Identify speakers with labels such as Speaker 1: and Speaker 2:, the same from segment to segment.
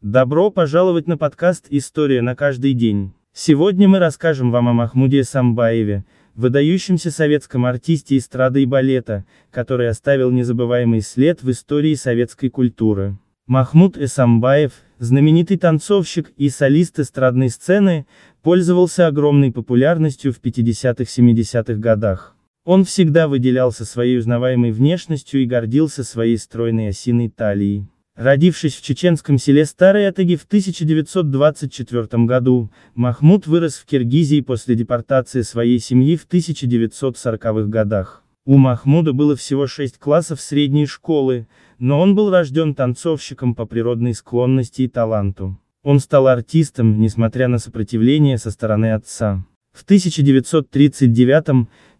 Speaker 1: Добро пожаловать на подкаст «История на каждый день». Сегодня мы расскажем вам о Махмуде Самбаеве, выдающемся советском артисте эстрады и балета, который оставил незабываемый след в истории советской культуры. Махмуд Эсамбаев, знаменитый танцовщик и солист эстрадной сцены, пользовался огромной популярностью в 50-70-х годах. Он всегда выделялся своей узнаваемой внешностью и гордился своей стройной осиной талией. Родившись в чеченском селе Старой Атаги в 1924 году, Махмуд вырос в Киргизии после депортации своей семьи в 1940-х годах. У Махмуда было всего шесть классов средней школы, но он был рожден танцовщиком по природной склонности и таланту. Он стал артистом, несмотря на сопротивление со стороны отца. В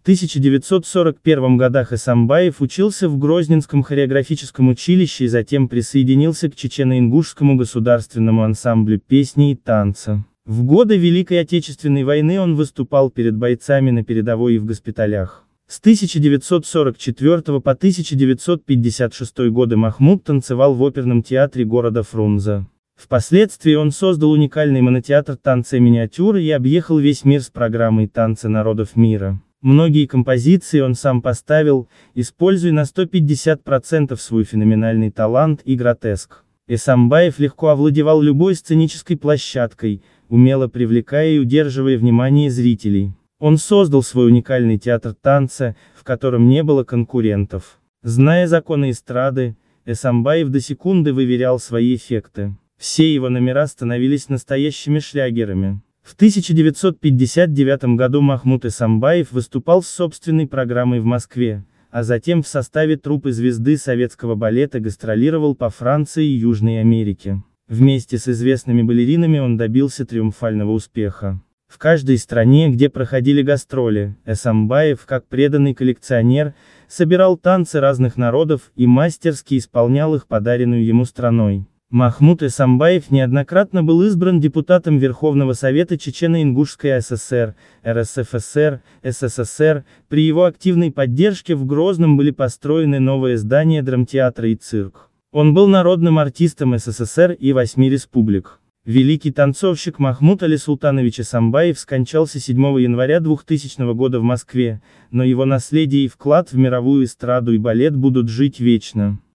Speaker 1: 1939-1941 годах Исамбаев учился в Грозненском хореографическом училище и затем присоединился к Чечено-Ингушскому государственному ансамблю песни и танца. В годы Великой Отечественной войны он выступал перед бойцами на передовой и в госпиталях. С 1944 по 1956 годы Махмуд танцевал в оперном театре города Фрунзе. Впоследствии он создал уникальный монотеатр танца и миниатюры и объехал весь мир с программой «Танцы народов мира». Многие композиции он сам поставил, используя на 150% свой феноменальный талант и гротеск. Эсамбаев легко овладевал любой сценической площадкой, умело привлекая и удерживая внимание зрителей. Он создал свой уникальный театр танца, в котором не было конкурентов. Зная законы эстрады, Эсамбаев до секунды выверял свои эффекты. Все его номера становились настоящими шлягерами. В 1959 году Махмуд Исамбаев выступал с собственной программой в Москве, а затем в составе труппы звезды советского балета гастролировал по Франции и Южной Америке. Вместе с известными балеринами он добился триумфального успеха. В каждой стране, где проходили гастроли, Эсамбаев, как преданный коллекционер, собирал танцы разных народов и мастерски исполнял их подаренную ему страной. Махмуд Эсамбаев неоднократно был избран депутатом Верховного Совета Чечено-Ингушской ССР, РСФСР, СССР, при его активной поддержке в Грозном были построены новые здания драмтеатра и цирк. Он был народным артистом СССР и восьми республик. Великий танцовщик Махмуд Али Султанович Эсамбаев скончался 7 января 2000 года в Москве, но его наследие и вклад в мировую эстраду и балет будут жить вечно.